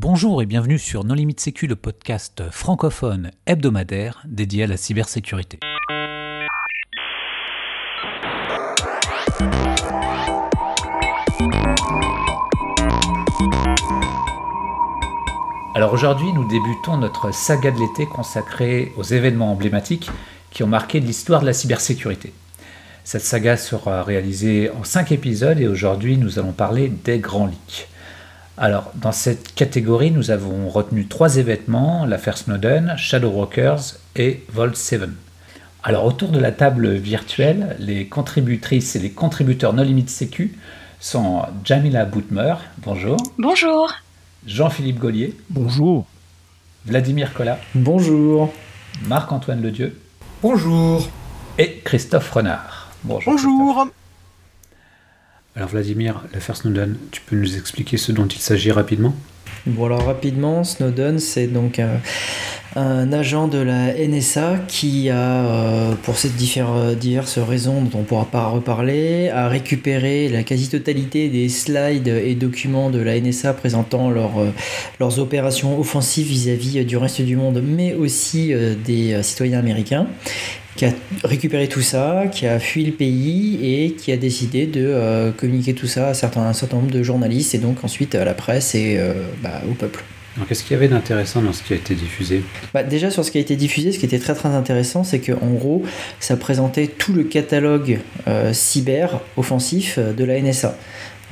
Bonjour et bienvenue sur Non Limite Sécu, le podcast francophone hebdomadaire dédié à la cybersécurité. Alors aujourd'hui, nous débutons notre saga de l'été consacrée aux événements emblématiques qui ont marqué l'histoire de la cybersécurité. Cette saga sera réalisée en 5 épisodes et aujourd'hui nous allons parler des grands leaks. Alors, dans cette catégorie, nous avons retenu trois événements l'affaire Snowden, Shadow Brokers et Vault 7. Alors, autour de la table virtuelle, les contributrices et les contributeurs No Limit Sécu sont Jamila Boutmer, bonjour. Bonjour. Jean-Philippe Gaulier. Bonjour. Vladimir Collat. Bonjour. Marc-Antoine Ledieu. Bonjour. Et Christophe Renard. Bonjour. Bonjour. Alors Vladimir, l'affaire Snowden, tu peux nous expliquer ce dont il s'agit rapidement? Bon alors rapidement, Snowden c'est donc un, agent de la NSA qui a, euh, pour ces diverses raisons dont on ne pourra pas reparler, a récupéré la quasi-totalité des slides et documents de la NSA présentant euh, leurs opérations offensives vis-à-vis du reste du monde, mais aussi euh, des citoyens américains qui a récupéré tout ça, qui a fui le pays et qui a décidé de euh, communiquer tout ça à, certains, un certain nombre de journalistes et donc ensuite à la presse et euh, bah, au peuple. Qu'est-ce qu'il y avait d'intéressant dans ce qui a été diffusé? Bah, Déjà sur ce qui a été diffusé, ce qui était très très intéressant, c'est qu'en gros, ça présentait tout le catalogue euh, cyber offensif de la NSA.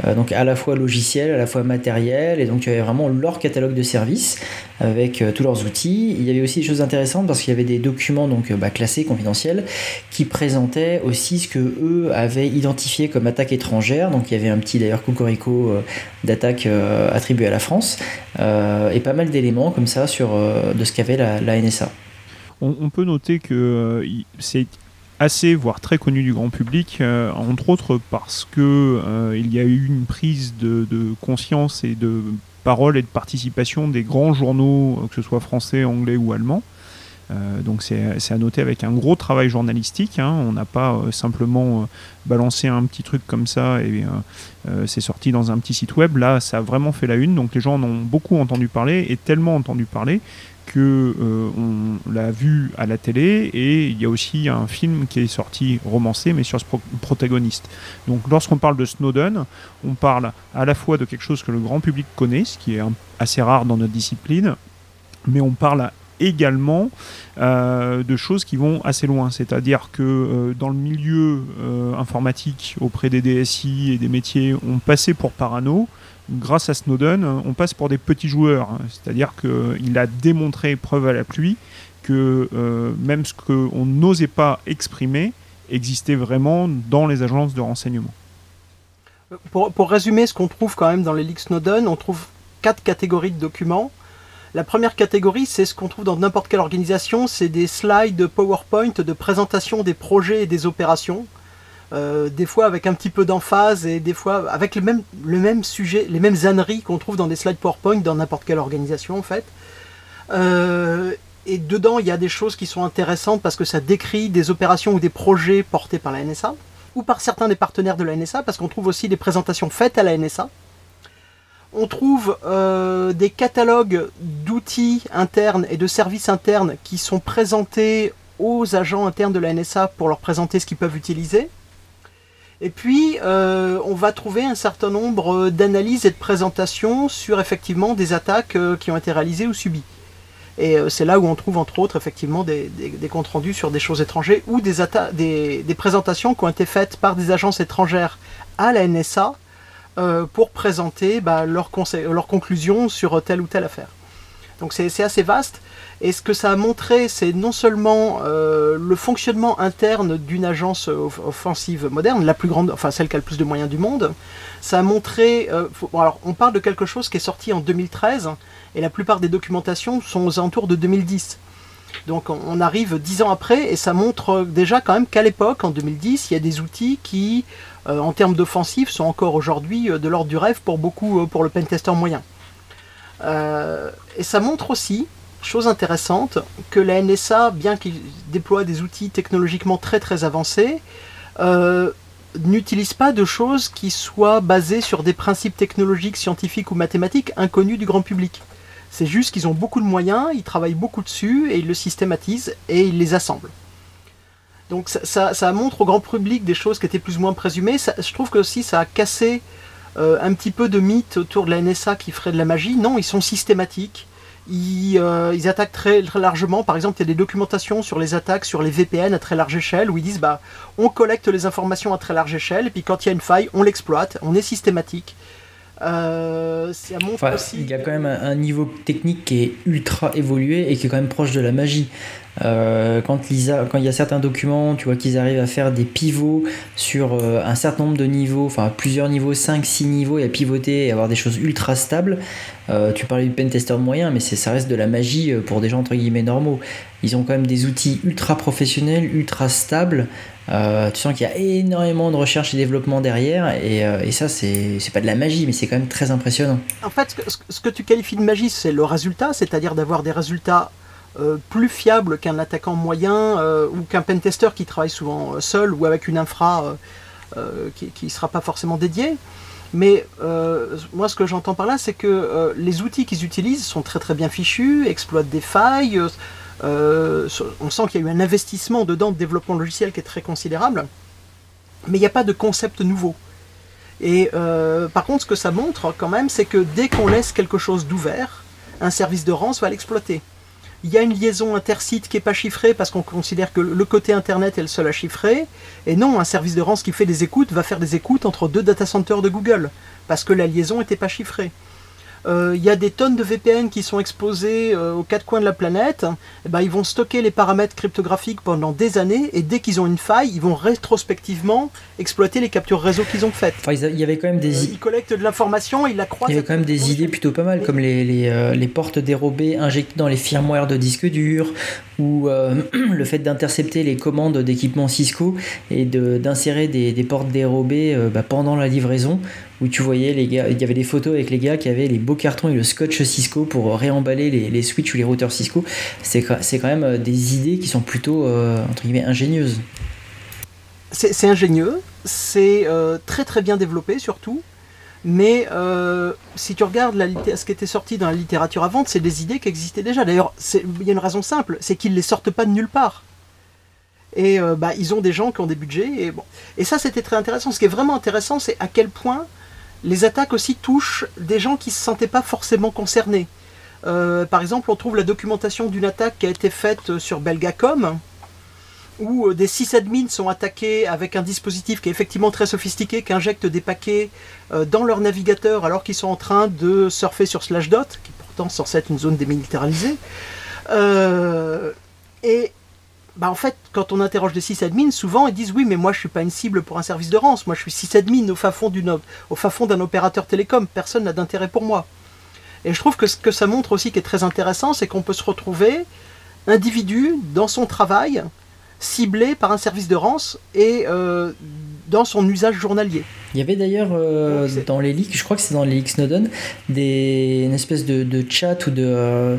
Euh, donc à la fois logiciel, à la fois matériel, et donc tu avais vraiment leur catalogue de services avec euh, tous leurs outils. Il y avait aussi des choses intéressantes parce qu'il y avait des documents donc bah, classés, confidentiels, qui présentaient aussi ce que eux avaient identifié comme attaque étrangère. Donc il y avait un petit d'ailleurs cocorico euh, d'attaque attribué à la France et pas mal d'éléments comme ça sur de ce qu'avait la, NSA. On, peut noter que c'est assez, voire très connu du grand public, euh, entre autres parce que euh, il y a eu une prise de, conscience et de parole et de participation des grands journaux, euh, que ce soit français, anglais ou allemand. donc c'est à noter avec un gros travail journalistique. Hein. On n'a pas simplement balancé un petit truc comme ça et c'est sorti dans un petit site web. Là, ça a vraiment fait la une. Donc les gens en ont beaucoup entendu parler et tellement entendu parler que euh, on l'a vu à la télé et il y a aussi un film qui est sorti romancé mais sur ce protagoniste. Donc lorsqu'on parle de Snowden, on parle à la fois de quelque chose que le grand public connaît, ce qui est assez rare dans notre discipline, mais on parle également euh, de choses qui vont assez loin. C'est-à-dire que euh, dans le milieu informatique, auprès des DSI et des métiers, on passait pour parano grâce à Snowden, on passe pour des petits joueurs. Hein. C'est-à-dire qu'il a démontré, preuve à la pluie, que euh, même ce qu'on n'osait pas exprimer existait vraiment dans les agences de renseignement. Pour, résumer ce qu'on trouve quand même dans les leaks Snowden, on trouve quatre catégories de documents. La première catégorie, c'est ce qu'on trouve dans n'importe quelle organisation, c'est des slides PowerPoint de présentation des projets et des opérations. Euh, des fois avec un petit peu d'emphase et des fois avec le même, le même sujet, les mêmes âneries qu'on trouve dans des slides PowerPoint dans n'importe quelle organisation en fait. Euh, et dedans, il y a des choses qui sont intéressantes parce que ça décrit des opérations ou des projets portés par la NSA ou par certains des partenaires de la NSA parce qu'on trouve aussi des présentations faites à la NSA. On trouve euh, des catalogues d'outils internes et de services internes qui sont présentés aux agents internes de la NSA pour leur présenter ce qu'ils peuvent utiliser. Et puis, euh, on va trouver un certain nombre d'analyses et de présentations sur effectivement des attaques euh, qui ont été réalisées ou subies. Et euh, c'est là où on trouve entre autres effectivement des, comptes rendus sur des choses étrangères ou des, des, présentations qui ont été faites par des agences étrangères à la NSA pour présenter bah, leurs conclusions sur telle ou telle affaire. Donc c'est assez vaste. Et ce que ça a montré, c'est non seulement euh, le fonctionnement interne d'une agence offensive moderne, la plus grande, enfin celle qui a le plus de moyens du monde. Ça a montré, euh, alors on parle de quelque chose qui est sorti en 2013, et la plupart des documentations sont aux alentours de 2010. Donc on arrive dix ans après, et ça montre déjà quand même qu'à l'époque, en 2010, il y a des outils qui, euh, en termes d'offensive, sont encore aujourd'hui de l'ordre du rêve pour beaucoup, pour le pentester moyen. Et ça montre aussi chose intéressante, que la NSA, bien qu'il déploie des outils technologiquement très très avancés, euh, n'utilise pas de choses qui soient basées sur des principes technologiques, scientifiques ou mathématiques inconnus du grand public. C'est juste qu'ils ont beaucoup de moyens, ils travaillent beaucoup dessus et ils le systématisent et ils les assemblent. Donc ça, montre au grand public des choses qui étaient plus ou moins présumées. je trouve que aussi ça a cassé euh, un petit peu de mythe autour de la NSA qui ferait de la magie. Non, ils sont systématiques. Ils, euh, ils attaquent très, largement. Par exemple, il y a des documentations sur les attaques sur les VPN à très large échelle où ils disent bah on collecte les informations à très large échelle et puis quand il y a une faille, on l'exploite. On est systématique. Euh, il y a quand même un, niveau technique qui est ultra évolué et qui est quand même proche de la magie. Euh, quand, il y a certains documents, tu vois qu'ils arrivent à faire des pivots sur euh, un certain nombre de niveaux, enfin plusieurs niveaux, 5, 6 niveaux, et à pivoter et avoir des choses ultra stables. tu parlais du pentester moyen, mais ça reste de la magie pour des gens entre guillemets normaux. Ils ont quand même des outils ultra professionnels, ultra stables, euh, tu sens qu'il y a énormément de recherche et développement derrière, et, euh, ça, c'est pas de la magie, mais c'est quand même très impressionnant. En fait, ce que, tu qualifies de magie, c'est le résultat, c'est-à-dire d'avoir des résultats euh, plus fiables qu'un attaquant moyen ou qu'un pentester qui travaille souvent seul ou avec une infra qui ne sera pas forcément dédiée. Mais moi, ce que j'entends par là, c'est que les outils qu'ils utilisent sont très très bien fichus, exploitent des failles, euh, on sent qu'il y a eu un investissement dedans de développement logiciel qui est très considérable, mais il n'y a pas de concept nouveau. Et euh, par contre, ce que ça montre quand même, c'est que dès qu'on laisse quelque chose d'ouvert, un service de rance va l'exploiter. Il y a une liaison intersite qui n'est pas chiffrée parce qu'on considère que le côté internet est le seul à chiffrer. Et non, un service de rance qui fait des écoutes va faire des écoutes entre deux data centers de Google parce que la liaison n'était pas chiffrée. Euh, il y a des tonnes de VPN qui sont exposés euh, aux quatre coins de la planète, et eh ben, ils vont stocker les paramètres cryptographiques pendant des années, et dès qu'ils ont une faille, ils vont rétrospectivement exploiter les captures réseau qu'ils ont faites. il y avait quand même des... Euh, ils collectent de l'information, ils la croisent. Il y avait quand même des idées plutôt pas mal, comme les, les, portes dérobées injectées dans les firmware de disques durs, ou le fait d'intercepter les commandes d'équipements Cisco et d'insérer des, des, portes dérobées bah, pendant la livraison où tu voyais les gars, il y avait des photos avec les gars qui avaient les beaux cartons et le scotch Cisco pour réemballer les, switches ou les routeurs Cisco. C'est quand même euh, des idées qui sont plutôt, euh, entre guillemets, ingénieuses. C'est ingénieux, c'est euh, très très bien développé surtout, mais si tu regardes ce qui était sorti dans la littérature avant, c'est des idées qui existaient déjà. D'ailleurs, il y a une raison simple, c'est qu'ils ne les sortent pas de nulle part. Et bah, ils ont des gens qui ont des budgets. Et, bon. et ça, c'était très intéressant. Ce qui est vraiment intéressant, c'est à quel point les attaques aussi touchent des gens qui ne se sentaient pas forcément concernés. Euh, par exemple, on trouve la documentation d'une attaque qui a été faite sur Belgacom, où euh, des sysadmins sont attaqués avec un dispositif qui est effectivement très sophistiqué, qui injecte des paquets euh, dans leur navigateur alors qu'ils sont en train de surfer sur Slashdot, qui pourtant censé être une zone démilitarisée. Bah en fait, quand on interroge des sysadmins, souvent ils disent oui, mais moi je suis pas une cible pour un service de rance, moi je suis sysadmin au fin fond au fin fond d'un opérateur télécom, personne n'a d'intérêt pour moi. Et je trouve que ce que ça montre aussi qui est très intéressant, c'est qu'on peut se retrouver individu dans son travail ciblé par un service de rance et euh, dans son usage journalier. Il y avait d'ailleurs euh, dans les leaks, je crois que c'est dans les leaks Snowden, des, une espèce de, de chat ou de euh,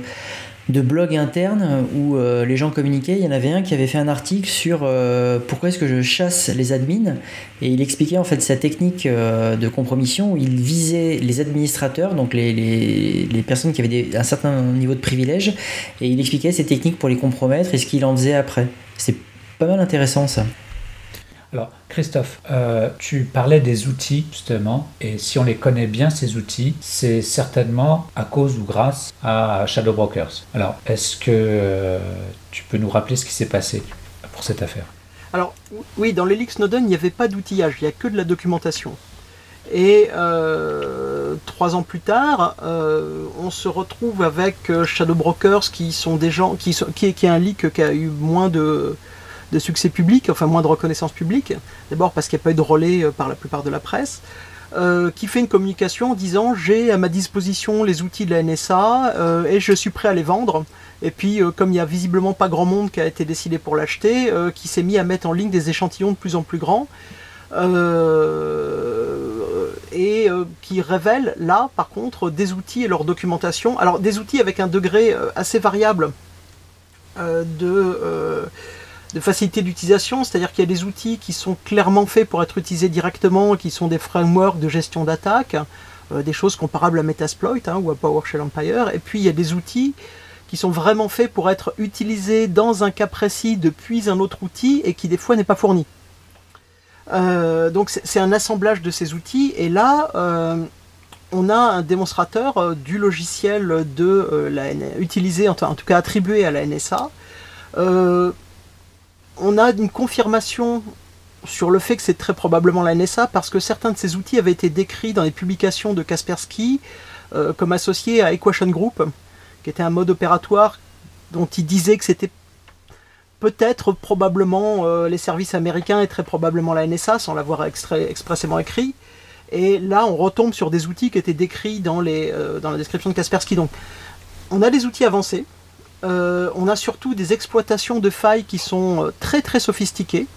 de blog interne où euh, les gens communiquaient. Il y en avait un qui avait fait un article sur euh, pourquoi est-ce que je chasse les admins et il expliquait en fait sa technique euh, de compromission où il visait les administrateurs, donc les, les, personnes qui avaient un certain niveau de privilège et il expliquait ses techniques pour les compromettre et ce qu'il en faisait après. C'est pas mal intéressant ça. Alors, Christophe, euh, tu parlais des outils, justement, et si on les connaît bien, ces outils, c'est certainement à cause ou grâce à Shadow Brokers. Alors, est-ce que euh, tu peux nous rappeler ce qui s'est passé pour cette affaire? Alors, oui, dans l'Elix Snowden, il n'y avait pas d'outillage, il n'y a que de la documentation. Et euh, trois ans plus tard, on se retrouve avec Shadow Brokers qui sont des gens qui, sont, qui, qui est un leak qui a eu moins de de succès public, enfin moins de reconnaissance publique, d'abord parce qu'il n'y a pas eu de relais euh, par la plupart de la presse, euh, qui fait une communication en disant j'ai à ma disposition les outils de la NSA euh, et je suis prêt à les vendre. Et puis comme il n'y a visiblement pas grand monde qui a été décidé pour l'acheter, qui s'est mis à mettre en ligne des échantillons de plus en plus grands. et qui révèle là par contre des outils et leur documentation. Alors des outils avec un degré assez variable de de facilité d'utilisation, c'est-à-dire qu'il y a des outils qui sont clairement faits pour être utilisés directement, qui sont des frameworks de gestion d'attaque. des choses comparables à Metasploit hein, ou à PowerShell Empire. Et puis il y a des outils qui sont vraiment faits pour être utilisés dans un cas précis depuis un autre outil et qui des fois n'est pas fourni. donc c'est un assemblage de ces outils et là on a un démonstrateur euh, du logiciel de euh, la utilisé, en, tout cas attribué à la NSA. Euh, on a une confirmation sur le fait que c'est très probablement la NSA parce que certains de ces outils avaient été décrits dans les publications de Kaspersky comme associés à Equation Group, qui était un mode opératoire dont il disait que c'était peut-être probablement les services américains et très probablement la NSA sans l'avoir expressément écrit. Et là, on retombe sur des outils qui étaient décrits dans, euh, dans la description de Kaspersky. Donc, on a des outils avancés. Euh, on a surtout des exploitations de failles qui sont euh, très très sophistiquées,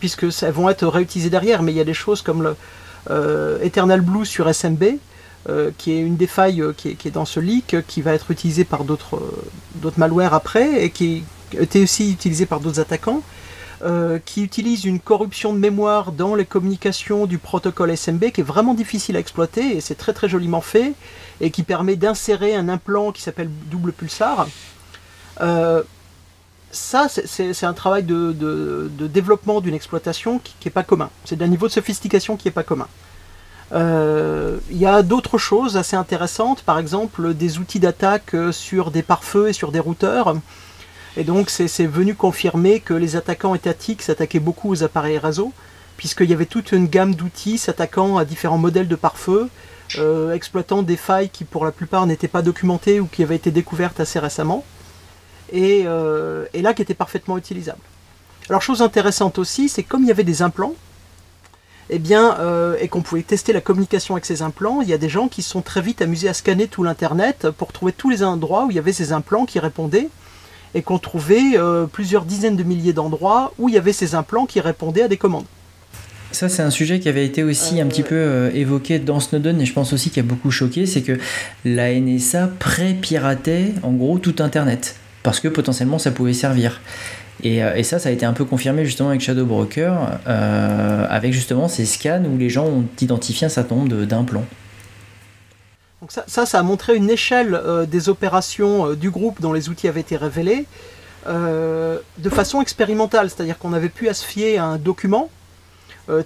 puisque elles vont être réutilisées derrière. Mais il y a des choses comme le Eternal Blue sur SMB, qui est une des failles qui est, dans ce leak, qui va être utilisée par d'autres malwares après, et qui été aussi utilisée par d'autres attaquants. Euh, qui utilise une corruption de mémoire dans les communications du protocole SMB qui est vraiment difficile à exploiter et c'est très très joliment fait et qui permet d'insérer un implant qui s'appelle double pulsar. Euh, ça, c'est un travail de, développement d'une exploitation qui n'est pas commun. C'est d'un niveau de sophistication qui n'est pas commun. Euh, il y a d'autres choses assez intéressantes, par exemple des outils d'attaque sur des pare-feux et sur des routeurs. Et donc c'est venu confirmer que les attaquants étatiques s'attaquaient beaucoup aux appareils réseau, puisqu'il y avait toute une gamme d'outils s'attaquant à différents modèles de pare-feu, euh, exploitant des failles qui pour la plupart n'étaient pas documentées ou qui avaient été découvertes assez récemment, et, euh, là qui étaient parfaitement utilisables. Alors chose intéressante aussi, c'est comme il y avait des implants, eh bien, euh, et qu'on pouvait tester la communication avec ces implants, il y a des gens qui se sont très vite amusés à scanner tout l'Internet pour trouver tous les endroits où il y avait ces implants qui répondaient et qu'on trouvait plusieurs dizaines de milliers d'endroits où il y avait ces implants qui répondaient à des commandes. Ça, c'est un sujet qui avait été aussi un petit peu euh, évoqué dans Snowden et je pense aussi qu'il a beaucoup choqué, c'est que la NSA pré-piratait en gros tout Internet parce que potentiellement ça pouvait servir. Et, euh, et, ça, ça a été un peu confirmé justement avec Shadow Broker, avec justement ces scans où les gens ont identifié un certain nombre d'implants. Donc ça, ça, a montré une échelle euh, des opérations euh, du groupe dont les outils avaient été révélés euh, de façon expérimentale, c'est-à-dire qu'on avait pu se fier à un document.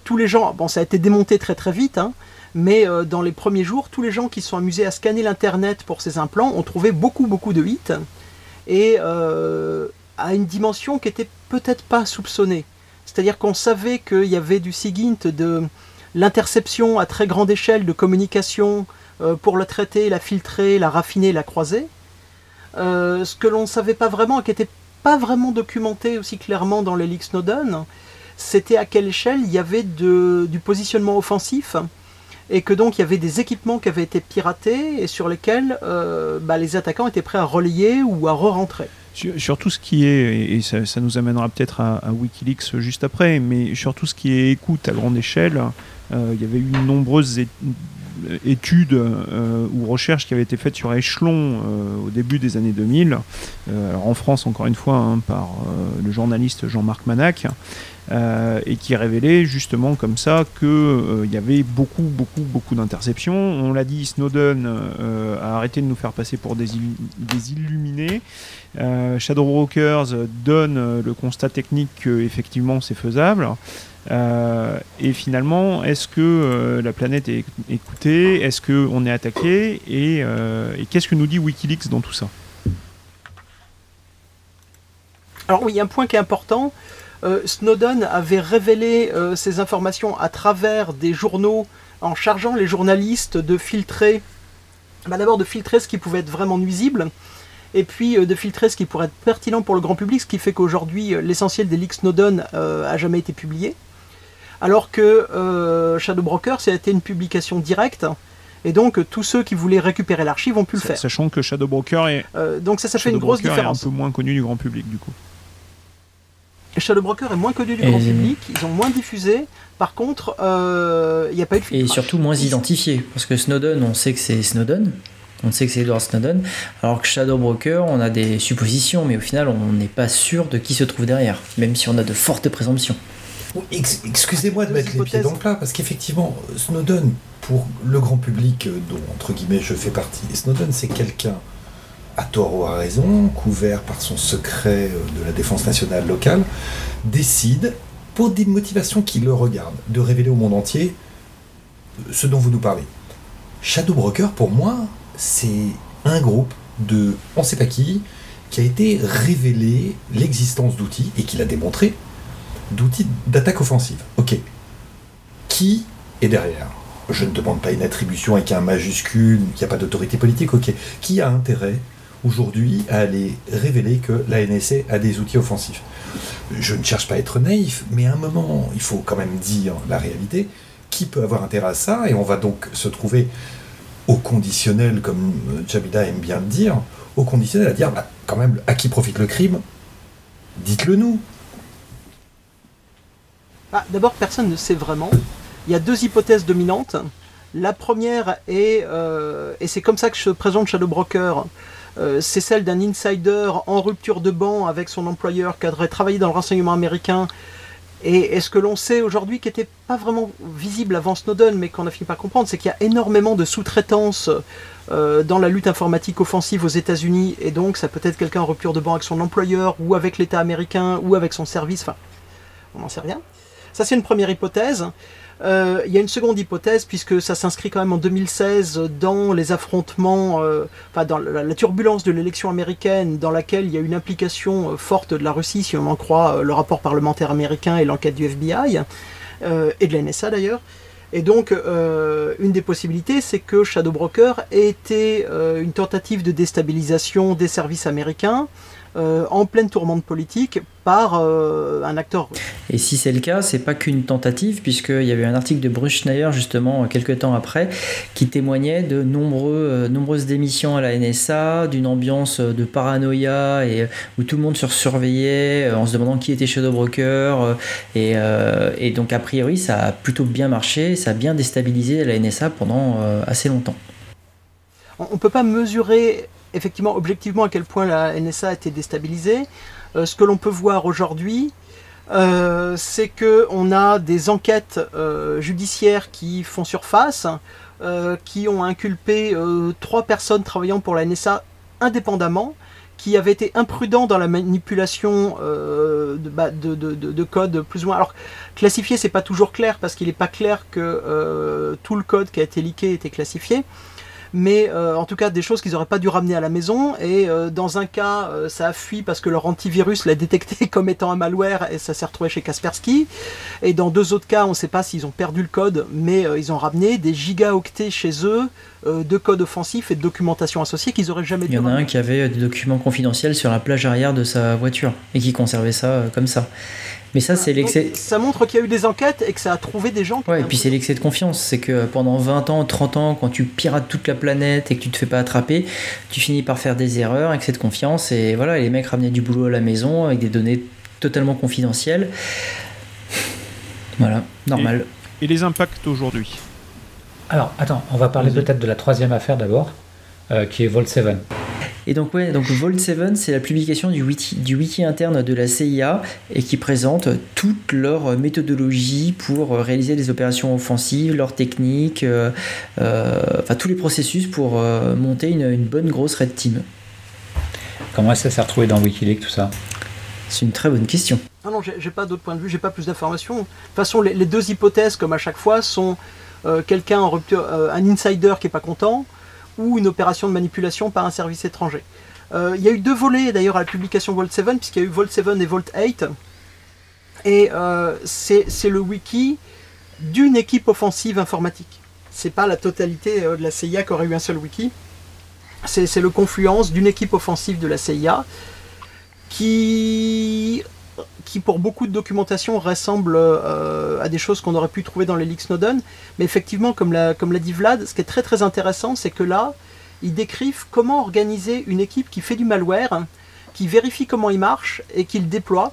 Tous les gens, bon ça a été démonté très très vite, hein, mais dans les premiers jours, tous les gens qui sont amusés à scanner l'internet pour ces implants ont trouvé beaucoup beaucoup de hits et à une dimension qui était peut-être pas soupçonnée. C'est-à-dire qu'on savait qu'il y avait du SIGINT, de l'interception à très grande échelle de communication euh, pour la traiter, la filtrer, la raffiner, la croiser. Euh, ce que l'on ne savait pas vraiment qui n'était pas vraiment documenté aussi clairement dans les leaks Snowden, c'était à quelle échelle il y avait du positionnement offensif et que donc il y avait des équipements qui avaient été piratés et sur lesquels euh, bah, les attaquants étaient prêts à relayer ou à re-rentrer. Sur, tout ce qui est, et ça, nous amènera peut-être à, Wikileaks juste après, mais sur tout ce qui est écoute à grande échelle, il y avait eu nombreuses études euh, ou recherches qui avaient été faites sur échelon euh, au début des années 2000, euh, en France encore une fois hein, par le journaliste Jean-Marc Manac, et qui révélait justement comme ça qu'il y avait beaucoup, beaucoup, beaucoup d'interceptions. On l'a dit, Snowden a arrêté de nous faire passer pour des, illuminés. Shadow Brokers donne le constat technique qu'effectivement c'est faisable. Euh, et finalement, est-ce que euh, la planète est écoutée? Est-ce qu'on est attaqué? Euh, Et, qu'est-ce que nous dit Wikileaks dans tout ça? Alors oui, il y a un point qui est important. Snowden avait révélé ces informations à travers des journaux en chargeant les journalistes de filtrer, bah, d'abord de filtrer ce qui pouvait être vraiment nuisible, et puis de filtrer ce qui pourrait être pertinent pour le grand public, ce qui fait qu'aujourd'hui l'essentiel des leaks Snowden a jamais été publié alors que euh, Shadow Broker, c'était une publication directe. Et donc tous ceux qui voulaient récupérer l'archive ont pu le faire. Sachant que Shadow Broker est. Euh, donc ça, ça fait une grosse différence. Est un peu moins connu du grand public du coup. Shadow Broker est moins connu du grand public, ils ont moins diffusé. Par contre, euh, il n'y a pas eu de Et surtout moins identifié. Parce que Snowden, on sait que c'est Snowden. On sait que c'est Edward Snowden. Alors que Shadow Broker, on a des suppositions, mais au final, on n'est pas sûr de qui se trouve derrière. Même si on a de fortes présomptions. Excusez-moi de mettre les pieds dans le plat, parce qu'effectivement, Snowden, pour le grand public dont, entre guillemets, je fais partie. Snowden, c'est quelqu'un, à tort ou à raison, couvert par son secret de la défense nationale locale, décide, pour des motivations qui le regardent, de révéler au monde entier ce dont vous nous parlez. Shadow Broker, pour moi, c'est un groupe de on sait pas qui, qui a été révélé l'existence d'outils, et qui l'a démontré, d'outils d'attaque offensive. Ok. Qui est derrière? Je ne demande pas une attribution avec un majuscule, qui n'y a pas d'autorité politique, ok. Qui a intérêt aujourd'hui à aller révéler que la NSA a des outils offensifs Je ne cherche pas à être naïf, mais à un moment, il faut quand même dire la réalité. Qui peut avoir intérêt à ça? Et on va donc se trouver au conditionnel, comme Jabida aime bien le dire, au conditionnel à dire, bah, quand même, à qui profite le crime? Dites-le nous. Ah, D'abord, personne ne sait vraiment. Il y a deux hypothèses dominantes. La première est, euh, et c'est comme ça que je présente Shadow Broker, euh, c'est celle d'un insider en rupture de banc avec son employeur qui aurait travaillé dans le renseignement américain. Et, et ce que l'on sait aujourd'hui, qui n'était pas vraiment visible avant Snowden, mais qu'on a fini par comprendre, c'est qu'il y a énormément de sous-traitance euh, dans la lutte informatique offensive aux États-Unis, et donc ça peut être quelqu'un en rupture de banc avec son employeur, ou avec l'État américain, ou avec son service, enfin, on n'en sait rien. Ça, c'est une première hypothèse. Euh, il y a une seconde hypothèse, puisque ça s'inscrit quand même en 2016 dans les affrontements, euh, enfin dans la, turbulence de l'élection américaine, dans laquelle il y a une implication euh, forte de la Russie, si on en croit le rapport parlementaire américain et l'enquête du FBI, et de la NSA d'ailleurs. Et donc, une des possibilités, c'est que Shadow Broker ait été une tentative de déstabilisation des services américains euh, en pleine tourmente politique par euh, un acteur russe. Et si c'est le cas, c'est pas qu'une tentative, puisqu'il y avait un article de Bruce Schneier, justement, quelques temps après, qui témoignait de nombreux, euh, nombreuses démissions à la NSA, d'une ambiance de paranoïa, et, où tout le monde se surveillait en se demandant qui était Shadow Broker. Et, et donc, a priori, ça a plutôt bien marché, ça a bien déstabilisé la NSA pendant assez longtemps. On ne peut pas mesurer effectivement objectivement à quel point la NSA a été déstabilisée. Euh, ce que l'on peut voir aujourd'hui, euh, c'est que on a des enquêtes euh, judiciaires qui font surface, qui ont inculpé trois personnes travaillant pour la NSA indépendamment, qui avaient été imprudents dans la manipulation de, bah, plus ou moins. Alors classifié, c'est pas toujours clair parce qu'il n'est pas clair que tout le code qui a été leaké était classifié mais euh, en tout cas des choses qu'ils n'auraient pas dû ramener à la maison. Et euh, dans un cas, euh, ça a fui parce que leur antivirus l'a détecté comme étant un malware et ça s'est retrouvé chez Kaspersky. Et dans deux autres cas, on ne sait pas s'ils ont perdu le code, mais ils ont ramené des gigaoctets chez eux de code offensif et de documentation associée qu'ils auraient jamais Il dû y en a un qui avait des documents confidentiels sur la plage arrière de sa voiture et qui conservait ça comme ça. Mais ça, c'est Donc, l'excès. ça montre qu'il y a eu des enquêtes et que ça a trouvé des gens. Ouais, et puis c'est l'excès de confiance. C'est que pendant 20 ans, 30 ans, quand tu pirates toute la planète et que tu te fais pas attraper, tu finis par faire des erreurs, excès de confiance. Et voilà, et les mecs ramenaient du boulot à la maison avec des données totalement confidentielles. Voilà, normal. Et les impacts aujourd'hui? Alors, attends, on va parler peut-être de la troisième affaire d'abord, euh, qui est Vault 7. Et donc ouais, donc Vault 7, c'est la publication du wiki, du wiki interne de la CIA et qui présente toute leur méthodologie pour euh, réaliser des opérations offensives, leurs techniques, euh, euh, enfin tous les processus pour euh, monter une, une bonne grosse red team. Comment ça s'est retrouvé dans Wikileaks, tout ça? C'est une très bonne question. Non, non, j'ai j'ai pas d'autre point de vue, j'ai pas plus d'informations. De toute façon, les, les deux hypothèses, comme à chaque fois, sont euh, quelqu'un en rupture, euh, un insider qui est pas content, ou une opération de manipulation par un service étranger. Euh, Il y a eu deux volets d'ailleurs à la publication Vault 7, puisqu'il y a eu Vault 7 et Vault 8. Et euh, c'est le wiki d'une équipe offensive informatique. C'est pas la totalité euh, de la CIA qui aurait eu un seul wiki. C'est le confluence d'une équipe offensive de la CIA qui qui pour beaucoup de documentation ressemble euh, à des choses qu'on aurait pu trouver dans les leaks Snowden. Mais effectivement, comme l'a, comme dit Vlad, ce qui est très très intéressant, c'est que là, ils décrivent comment organiser une équipe qui fait du malware, qui vérifie comment il marche et qui le déploie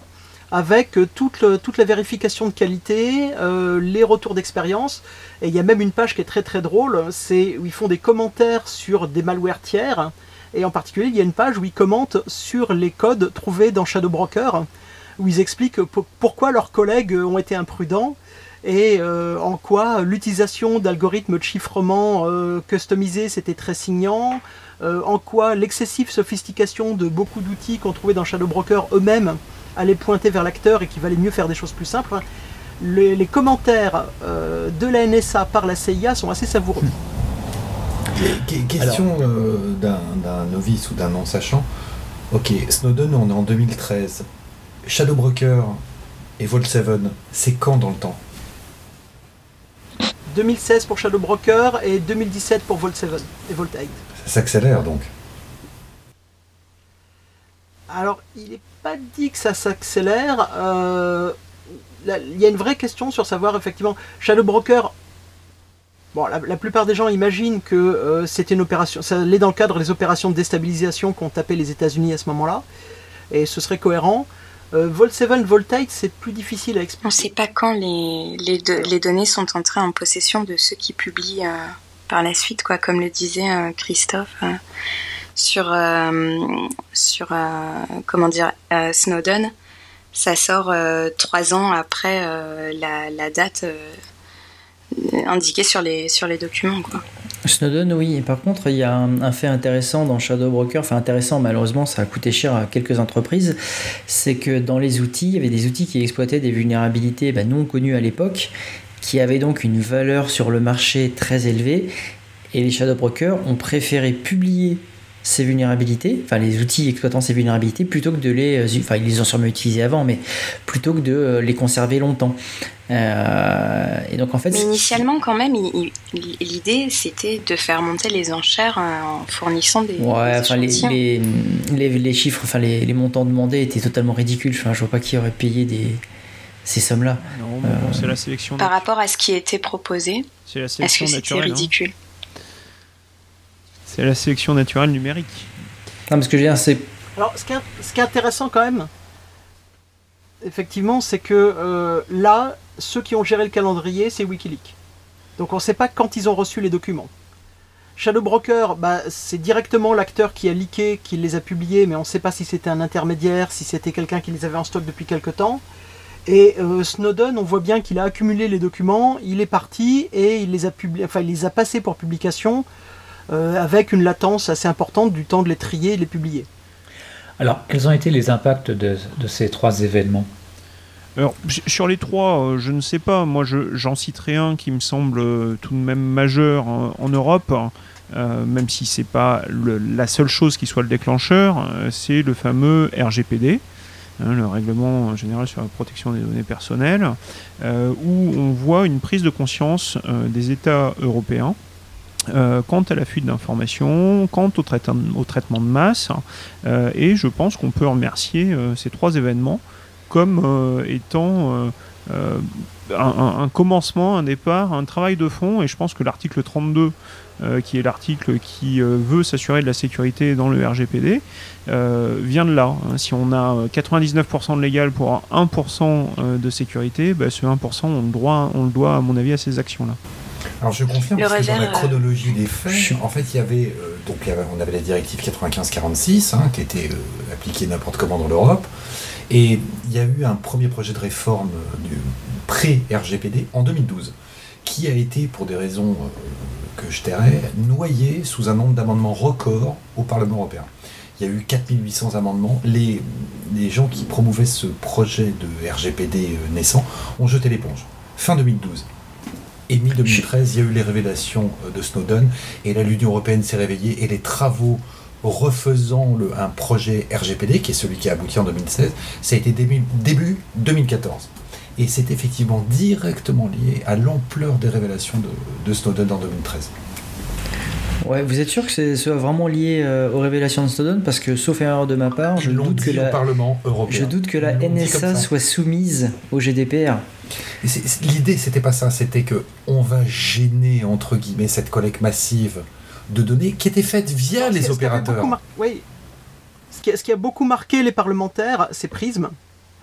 avec euh, toute la vérification de qualité, euh, les retours d'expérience. Et il y a même une page qui est très très drôle, c'est où ils font des commentaires sur des malwares tiers. Et en particulier, il y a une page où ils commentent sur les codes trouvés dans Shadow Broker, où ils expliquent po- pourquoi leurs collègues ont été imprudents et en quoi l'utilisation d'algorithmes de chiffrement customisés c'était très signant, en quoi l'excessive sophistication de beaucoup d'outils qu'on trouvait dans Shadow Broker eux-mêmes allait pointer vers l'acteur et qu'il valait mieux faire des choses plus simples. Les, commentaires de la NSA par la CIA sont assez savoureux. Question d'un novice ou d'un non-sachant. Ok, Snowden, on est en 2013. Shadow Broker et Vault 7, c'est quand dans le temps? 2016 pour Shadow Broker et 2017 pour Vault 7 et Vault 8. Ça s'accélère donc Alors, il n'est pas dit que ça s'accélère. Euh, il y a une vraie question sur savoir effectivement. Shadow Broker, bon, la, plupart des gens imaginent que euh, c'était une opération. Ça allait dans le cadre des opérations de déstabilisation qu'ont tapé les États-Unis à ce moment-là. Et ce serait cohérent. Euh, Volt 7, Volt 8, c'est plus difficile à expliquer. On ne sait pas quand les, les, données sont entrées en possession de ceux qui publient euh, par la suite, quoi, comme le disait euh, Christophe sur, sur comment dire, Snowden. Ça sort trois ans après la, la, date indiquée sur les, sur les documents. Quoi. Snowden, oui. Par contre, il y a un, fait intéressant dans Shadow Broker, enfin intéressant, malheureusement, ça a coûté cher à quelques entreprises, c'est que dans les outils, il y avait des outils qui exploitaient des vulnérabilités ben, non connues à l'époque, qui avaient donc une valeur sur le marché très élevée, et les Shadow Brokers ont préféré publier ces vulnérabilités, enfin les outils exploitant ces vulnérabilités, plutôt que de les, euh, enfin ils les ont sûrement utilisés avant, mais plutôt que de euh, les conserver longtemps. Euh, et donc en fait. Mais initialement, quand même, l'idée c'était de faire monter les enchères en fournissant des. Ouais, enfin les, les, les, chiffres, enfin les, les, montants demandés étaient totalement ridicules. Enfin, je vois pas qui aurait payé des ces sommes-là. Non, c'est la sélection. Par rapport à ce qui était proposé. C'est la sélection Est-ce que c'était hein. C'est la sélection naturelle numérique. Non, parce que je veux dire, c'est. Alors, ce qui, est, ce qui est intéressant quand même, effectivement, c'est que euh, là, ceux qui ont géré le calendrier, c'est Wikileaks. Donc on ne sait pas quand ils ont reçu les documents. Shadow Broker, bah, c'est directement l'acteur qui a leaké, qui les a publiés, mais on ne sait pas si c'était un intermédiaire, si c'était quelqu'un qui les avait en stock depuis quelque temps. Et euh, Snowden, on voit bien qu'il a accumulé les documents, il est parti et il les a, enfin, il les a passés pour publication euh, avec une latence assez importante du temps de les trier et de les publier. Alors, quels ont été les impacts de, ces trois événements alors, sur les trois, euh, je ne sais pas. Moi, j'en citerai un qui me semble euh, tout de même majeur en, Europe, même si c'est pas la seule chose qui soit le déclencheur. c'est le fameux RGPD, hein, le règlement général sur la protection des données personnelles, où on voit une prise de conscience des États européens euh, quant à la fuite d'informations, quant au, traitement de masse. Euh, et je pense qu'on peut remercier euh, ces trois événements comme étant un, commencement, un départ, un travail de fond. Et je pense que l'article 32, qui est l'article qui veut s'assurer de la sécurité dans le RGPD, vient de là. Hein. Si on a 99% de légal pour 1% de sécurité, bah, ce 1%, on le, droit, on le doit, à mon avis, à ces actions-là. Alors je confirme parce que dans la euh, chronologie des faits, en fait, il y avait euh, donc on avait la directive 95-46 hein, qui était euh, appliquée n'importe comment dans l'Europe, et il y a eu un premier projet de réforme du pré-RGPD en 2012 qui a été, pour des raisons que je tairai, noyé sous un nombre d'amendements record au Parlement européen. Il y a eu 4800 amendements. Les, les gens qui promouvaient ce projet de RGPD naissant ont jeté l'éponge. Fin 2012. Et mi-2013, il y a eu les révélations euh, de Snowden, et là l'Union européenne s'est réveillée, et les travaux refaisant le, un projet RGPD, qui est celui qui a abouti en 2016, ça a été début, début 2014. Et c'est effectivement directement lié à l'ampleur des révélations de, Snowden en 2013. Ouais, vous êtes sûr que c'est vraiment lié euh, aux révélations de Snowden? Parce que, sauf erreur de ma part, je doute, que la, Parlement européen. je doute que la NSA soit soumise au GDPR. L'idée, c'était pas ça, c'était que on va gêner entre guillemets cette collecte massive de données qui était faite via les opérateurs. oui. Ce qui, a, ce qui, a, beaucoup marqué les parlementaires, c'est Prism,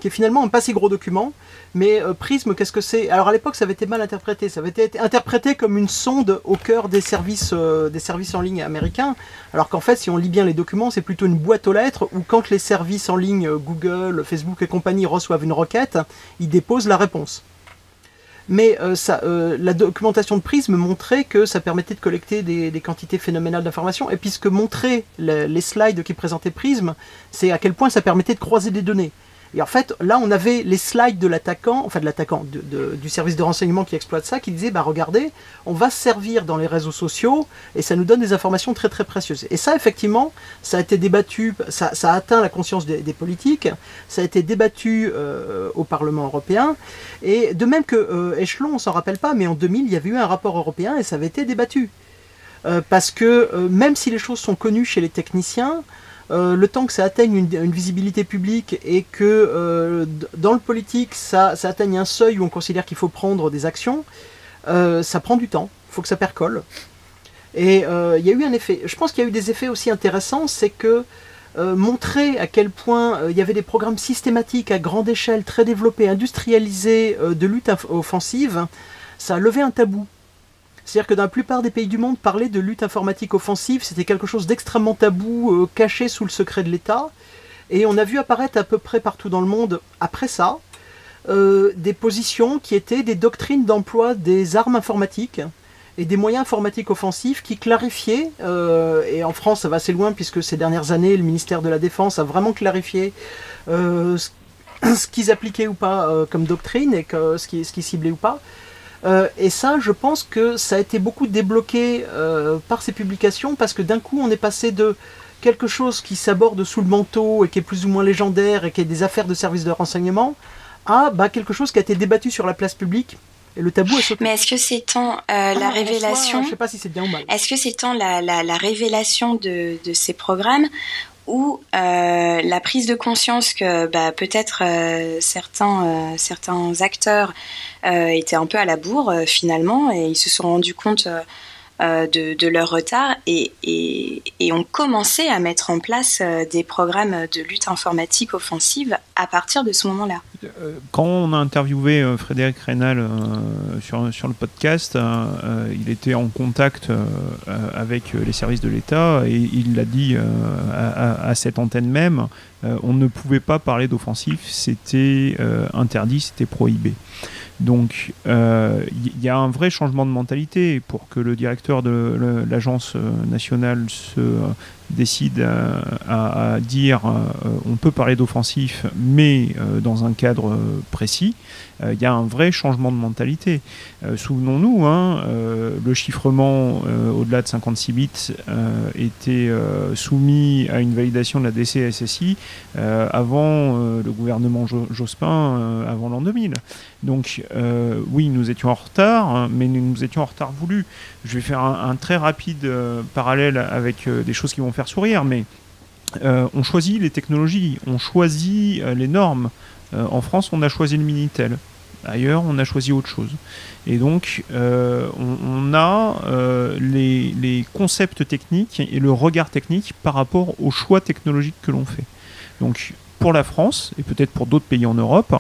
qui est finalement un pas si gros document. Mais euh, Prism, qu'est-ce que c'est? Alors à l'époque, ça avait été mal interprété. Ça avait été interprété comme une sonde au cœur des services, euh, des services en ligne américains. Alors qu'en fait, si on lit bien les documents, c'est plutôt une boîte aux lettres où quand les services en ligne, Google, Facebook et compagnie reçoivent une requête, ils déposent la réponse. mais euh, euh, la documentation de Prism montrait que ça permettait de collecter des, quantités phénoménales d'informations. Et puis ce que montraient les slides qui présentaient Prism, c'est à quel point ça permettait de croiser des données. Et en fait, là, on avait les slides de l'attaquant, enfin de l'attaquant, du service de renseignement qui exploite ça, qui disait, bah regardez, on va se servir dans les réseaux sociaux et ça nous donne des informations très très précieuses. Et ça, effectivement, ça a été débattu, ça, a atteint la conscience des, politiques, ça a été débattu euh, au Parlement européen. Et de même que euh, Échelon, on s'en rappelle pas, mais en 2000, il y avait eu un rapport européen et ça avait été débattu. Euh, parce que même si les choses sont connues chez les techniciens, euh, le temps que ça atteigne une, visibilité publique et que euh, dans le politique ça, atteigne un seuil où on considère qu'il faut prendre des actions, euh, ça prend du temps, il faut que ça percole. Et il y a eu un effet, je pense qu'il y a eu des effets aussi intéressants, c'est que montrer à quel point il y avait des programmes systématiques à grande échelle, très développés, industrialisés de lutte offensive, ça a levé un tabou. C'est-à-dire que dans la plupart des pays du monde, parler de lutte informatique offensive, c'était quelque chose d'extrêmement tabou, euh, caché sous le secret de l'État. Et on a vu apparaître à peu près partout dans le monde, après ça, euh, des positions qui étaient des doctrines d'emploi des armes informatiques et des moyens informatiques offensifs qui clarifiaient, euh, et en France ça va assez loin puisque ces dernières années le ministère de la Défense a vraiment clarifié ce, qu'ils appliquaient ou pas comme doctrine et ce qu'ils ce qui ciblaient ou pas. Euh, et ça, je pense que ça a été beaucoup débloqué euh, par ces publications parce que d'un coup, on est passé de quelque chose qui s'aborde sous le manteau et qui est plus ou moins légendaire et qui est des affaires de services de renseignement à bah, quelque chose qui a été débattu sur la place publique. Et le tabou est sauté. Mais est-ce que c'est tant euh, la ah, révélation Je sais pas si c'est bien ou mal. Est-ce que c'est tant la, la, révélation de, de, ces programmes ou euh, la prise de conscience que bah, peut-être euh, certains, euh, certains acteurs étaient un peu à la bourre finalement et ils se sont rendus compte euh, de, leur retard et, et, ont commencé à mettre en place euh, des programmes de lutte informatique offensive à partir de ce moment-là. Quand on a interviewé euh, Frédéric Reynal sur, le podcast, il était en contact avec les services de l'État et il l'a dit à, cette antenne même, on ne pouvait pas parler d'offensif, c'était interdit, c'était prohibé. Donc il euh, y a un vrai changement de mentalité pour que le directeur de l'agence euh, nationale se euh, décide à, dire on peut parler d'offensif mais dans un cadre précis, il y a un vrai changement de mentalité. Souvenons-nous, hein, le chiffrement au-delà de 56 bits était soumis à une validation de la DCSSI avant le gouvernement Jospin, avant l'an 2000. Donc euh, oui, nous étions en retard, hein, mais nous étions en retard voulu. Je vais faire un, très rapide euh, parallèle avec euh, des choses qui vont faire sourire, mais on choisit les technologies, on choisit les normes. en France, on a choisi le Minitel. Ailleurs, on a choisi autre chose. Et donc, on, a les, les, concepts techniques et le regard technique par rapport aux choix technologiques que l'on fait. Donc, pour la France et peut-être pour d'autres pays en Europe,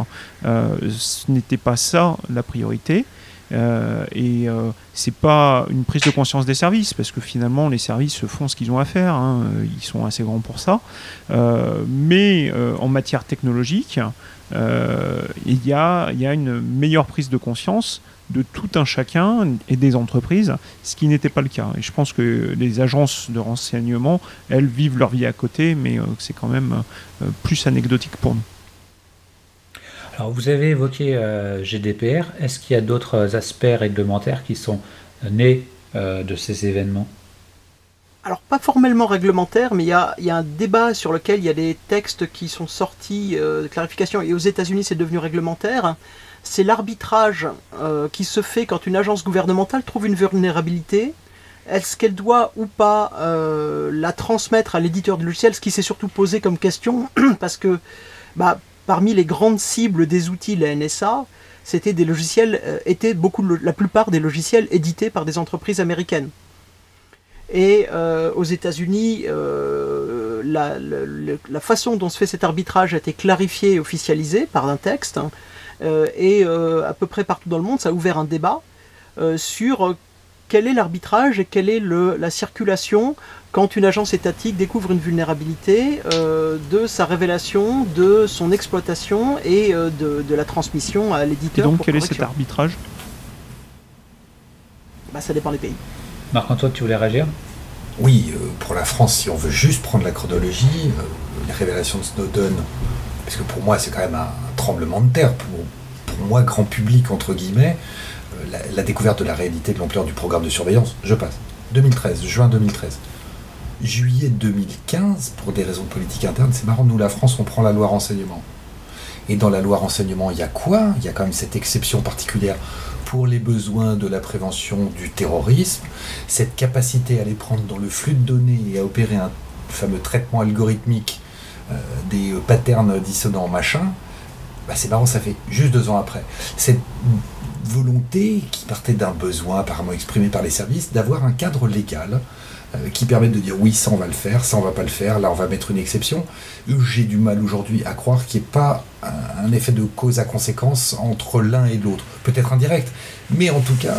euh, ce n'était pas ça la priorité. Euh, et euh, c'est pas une prise de conscience des services parce que finalement les services font ce qu'ils ont à faire, hein, ils sont assez grands pour ça. mais en matière technologique, il y a, une meilleure prise de conscience de tout un chacun et des entreprises, ce qui n'était pas le cas. Et je pense que les agences de renseignement, elles vivent leur vie à côté, mais euh, c'est quand même euh, plus anecdotique pour nous. Alors vous avez évoqué euh, GDPR. Est-ce qu'il y a d'autres aspects réglementaires qui sont nés de ces événements? Alors pas formellement réglementaire, mais il y, a, un débat sur lequel il y a des textes qui sont sortis de clarification, et aux États-Unis c'est devenu réglementaire c'est l'arbitrage euh, qui se fait quand une agence gouvernementale trouve une vulnérabilité. Est-ce qu'elle doit ou pas euh, la transmettre à l'éditeur du logiciel? Ce qui s'est surtout posé comme question, parce que bah, parmi les grandes cibles des outils, la NSA, c'était des logiciels, euh, beaucoup, la plupart des logiciels édités par des entreprises américaines. Et aux États-Unis, la, la, façon dont se fait cet arbitrage a été clarifiée et officialisée par un texte. Hein. Euh, et euh, à peu près partout dans le monde, ça a ouvert un débat euh, sur quel est l'arbitrage et quelle est la circulation quand une agence étatique découvre une vulnérabilité de sa révélation, de son exploitation et de, la transmission à l'éditeur. Et donc quel est cet arbitrage? Bah, ça dépend des pays. Marc-Antoine, tu voulais réagir? Oui, euh, pour la France, si on veut juste prendre la chronologie, euh, les révélations de Snowden, parce que pour moi c'est quand même un tremblement de terre, pour, pour moi grand public entre guillemets, euh, la, découverte de la réalité de l'ampleur du programme de surveillance, je passe. 2013, juin 2013. Juillet 2015, pour des raisons politiques internes, c'est marrant, nous la France, on prend la loi renseignement. Et dans la loi renseignement, il y a quoi? Il y a quand même cette exception particulière pour les besoins de la prévention du terrorisme, cette capacité à les prendre dans le flux de données et à opérer un fameux traitement algorithmique euh, des patterns dissonants machin, bah c'est marrant, ça fait juste deux ans après. Volonté qui partait d'un besoin apparemment exprimé par les services d'avoir un cadre légal euh, qui permet de dire oui, ça on va le faire, ça on va pas le faire, là on va mettre une exception. J'ai du mal aujourd'hui à croire qu'il n'y ait pas un, un effet de cause à conséquence entre l'un et l'autre. Peut-être indirect, mais en tout cas,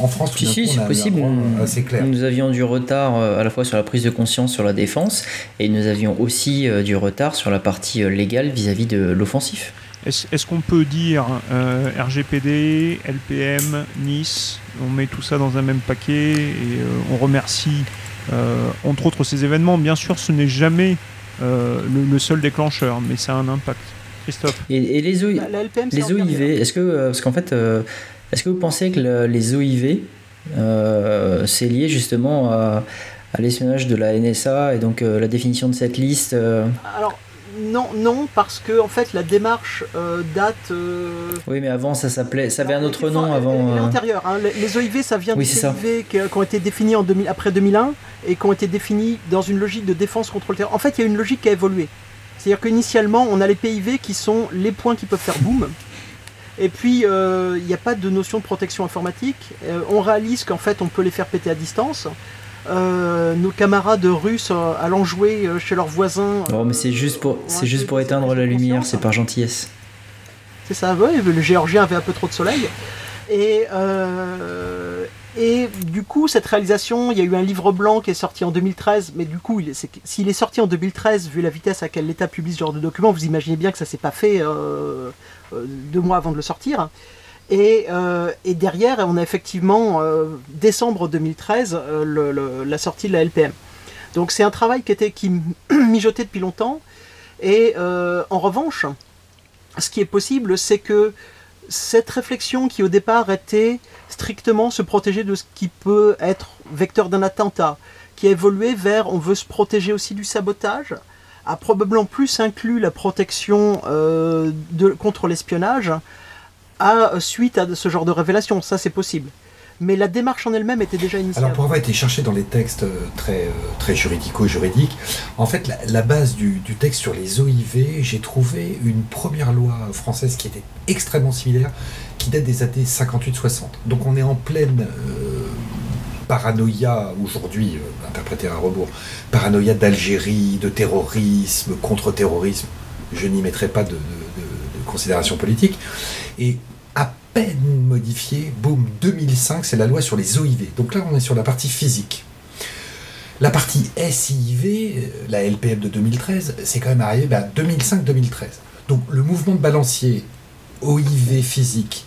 en France, tout Si, d'un si, coup, on c'est a un possible. assez clair. nous avions du retard euh, à la fois sur la prise de conscience sur la défense et nous avions aussi euh, du retard sur la partie légale vis-à-vis de l'offensif. Est-ce qu'on peut dire euh, RGPD, LPM, Nice, on met tout ça dans un même paquet et euh, on remercie euh, entre autres ces événements. Bien sûr, ce n'est jamais euh, le, le seul déclencheur, mais ça a un impact. Christophe Et, et les, OI La, la LPM, c'est les OIV, est-ce que, euh, parce qu'en fait, euh, est-ce que vous pensez que le- les OIV, euh, c'est lié justement à, à l'espionnage de la NSA et donc euh, la définition de cette liste euh, Alors, non, non, parce que en fait, la démarche euh, date. euh, Oui, mais avant, ça s'appelait, ça avait un autre nom avant. Euh, antérieure. hein. Les, OIV, ça vient Oui, des. OIV qui, qui ont été définis en 2000 après 2001 et qui ont été définis dans une logique de défense contre le terrorisme. En fait, il y a une logique qui a évolué. C'est-à-dire qu'initialement, on a les PIV qui sont les points qui peuvent faire boum. Et puis, euh, il n'y a pas de notion de protection informatique. On réalise qu'en fait, on peut les faire péter à distance. Euh, nos camarades russes euh, allant jouer euh, chez leurs voisins. Oh, mais c'est juste pour, c'est juste pour éteindre la lumière, c'est par gentillesse. C'est ça, ouais, le Géorgien avait un peu trop de soleil. Et, euh, et du coup, cette réalisation, il y a eu un livre blanc qui est sorti en 2013, mais du coup, est- s'il est sorti en 2013, vu la vitesse à laquelle l'État publie ce genre de document, vous imaginez bien que ça s'est pas fait euh, deux mois avant de le sortir. Et, euh, et derrière, on a effectivement, euh, décembre 2013, euh, le- la sortie de la LPM. Donc c'est un travail qui était qui mijotait depuis longtemps. Et euh, en revanche, ce qui est possible, c'est que cette réflexion qui au départ était strictement se protéger de ce qui peut être vecteur d'un attentat, qui a évolué vers on veut se protéger aussi du sabotage, a probablement plus inclus la protection euh, contre l'espionnage à suite à ce genre de révélation. Ça, c'est possible. Mais la démarche en elle-même était déjà initiale. Alors pour avoir été cherché dans les textes euh, très, euh, très juridico-juridiques, en fait la, base du, texte sur les OIV, j'ai trouvé une première loi française qui était extrêmement similaire, qui date des années 58-60. Donc on est en pleine euh, paranoïa aujourd'hui, euh, interprétée à rebours, paranoïa d'Algérie, de terrorisme, contre-terrorisme, je n'y mettrai pas de, de, de- de considération politique, et à peine modifié, boum, 2005, c'est la loi sur les OIV. Donc là, on est sur la partie physique. La partie SIV, euh, la LPM de 2013, c'est quand même arrivé bah, 2005-2013. Donc le mouvement de balancier OIV physique,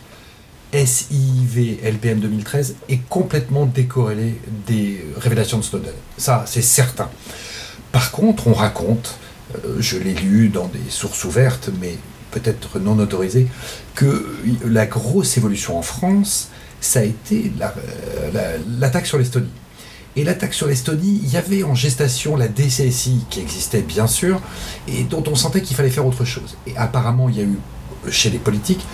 SIV, LPM 2013 est complètement décorrélé des révélations de Snowden. Ça, c'est certain. Par contre, on raconte, euh, je l'ai lu dans des sources ouvertes, mais peut-être non autorisées, que la grosse évolution en France, ça a été euh, la- l'attaque sur l'Estonie. Et l'attaque sur l'Estonie, il y avait en gestation la DCSI qui existait bien sûr, et dont on sentait qu'il fallait faire autre chose. Et apparemment, il y a eu chez les politiques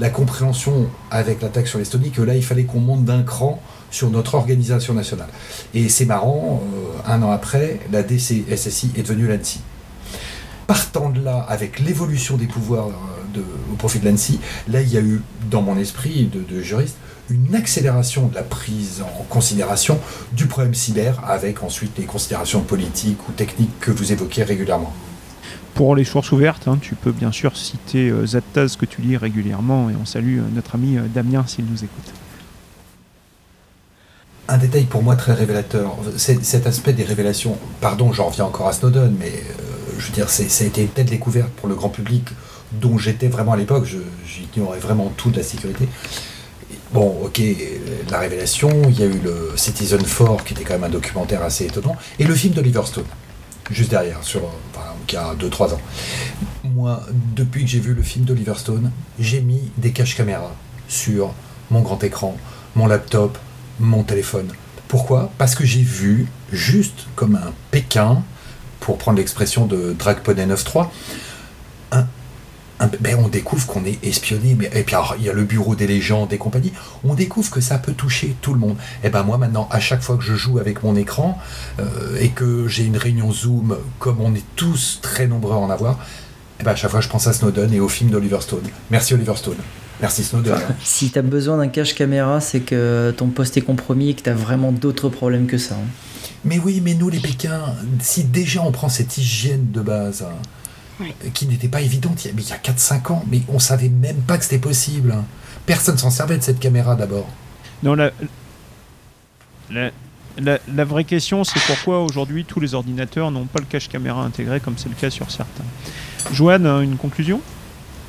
la compréhension avec l'attaque sur l'Estonie que là, il fallait qu'on monte d'un cran sur notre organisation nationale. Et c'est marrant, euh, un an après, la DCSSI est devenue l'ANSI. Partant de là, avec l'évolution des pouvoirs euh, de- au profit de l'ANSI, là, il y a eu, dans mon esprit de, de juriste, une accélération de la prise en considération du problème cyber, avec ensuite les considérations politiques ou techniques que vous évoquez régulièrement. Pour les sources ouvertes, hein, tu peux bien sûr citer euh, Zattaz que tu lis régulièrement et on salue euh, notre ami euh, Damien s'il nous écoute. Un détail pour moi très révélateur, cet aspect des révélations. Pardon, j'en reviens encore à Snowden, mais je veux dire, ça a été une telle découverte pour le grand public dont j'étais vraiment à l'époque. J'ignorais vraiment tout de la sécurité. Bon, ok, la révélation, il y a eu le Citizen 4, qui était quand même un documentaire assez étonnant, et le film d'Oliver Stone, juste derrière, sur, enfin, qui a 2-3 ans. Moi, depuis que j'ai vu le film d'Oliver Stone, j'ai mis des caches caméras sur mon grand écran, mon laptop, mon téléphone. Pourquoi? Parce que j'ai vu, juste comme un Pékin, pour prendre l'expression de Drag Poney 9.3, un, ben on découvre qu'on est espionné. Mais, et puis il y a le bureau des légendes et compagnie. On découvre que ça peut toucher tout le monde. Et ben moi maintenant, à chaque fois que je joue avec mon écran euh, et que j'ai une réunion Zoom, comme on est tous très nombreux à en avoir, et ben à chaque fois je pense à Snowden et au film d'Oliver Stone. Merci Oliver Stone. Merci Snowden. si tu as besoin d'un cache caméra, c'est que ton poste est compromis et que tu as vraiment d'autres problèmes que ça. Hein. Mais oui, mais nous les Pékins, si déjà on prend cette hygiène de base, hein, qui n'était pas évidente il y a, 4-5 ans, mais on savait même pas que c'était possible. Personne s'en servait de cette caméra d'abord. Non, la, la, vraie question, c'est pourquoi aujourd'hui tous les ordinateurs n'ont pas le cache caméra intégré comme c'est le cas sur certains. Joanne, une conclusion?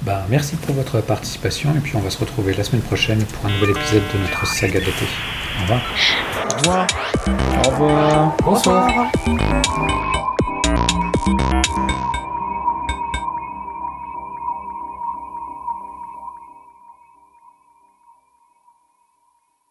Ben, merci pour votre participation et puis on va se retrouver la semaine prochaine pour un nouvel épisode de notre saga d'été. Au revoir. Au revoir. Au revoir. Bonsoir.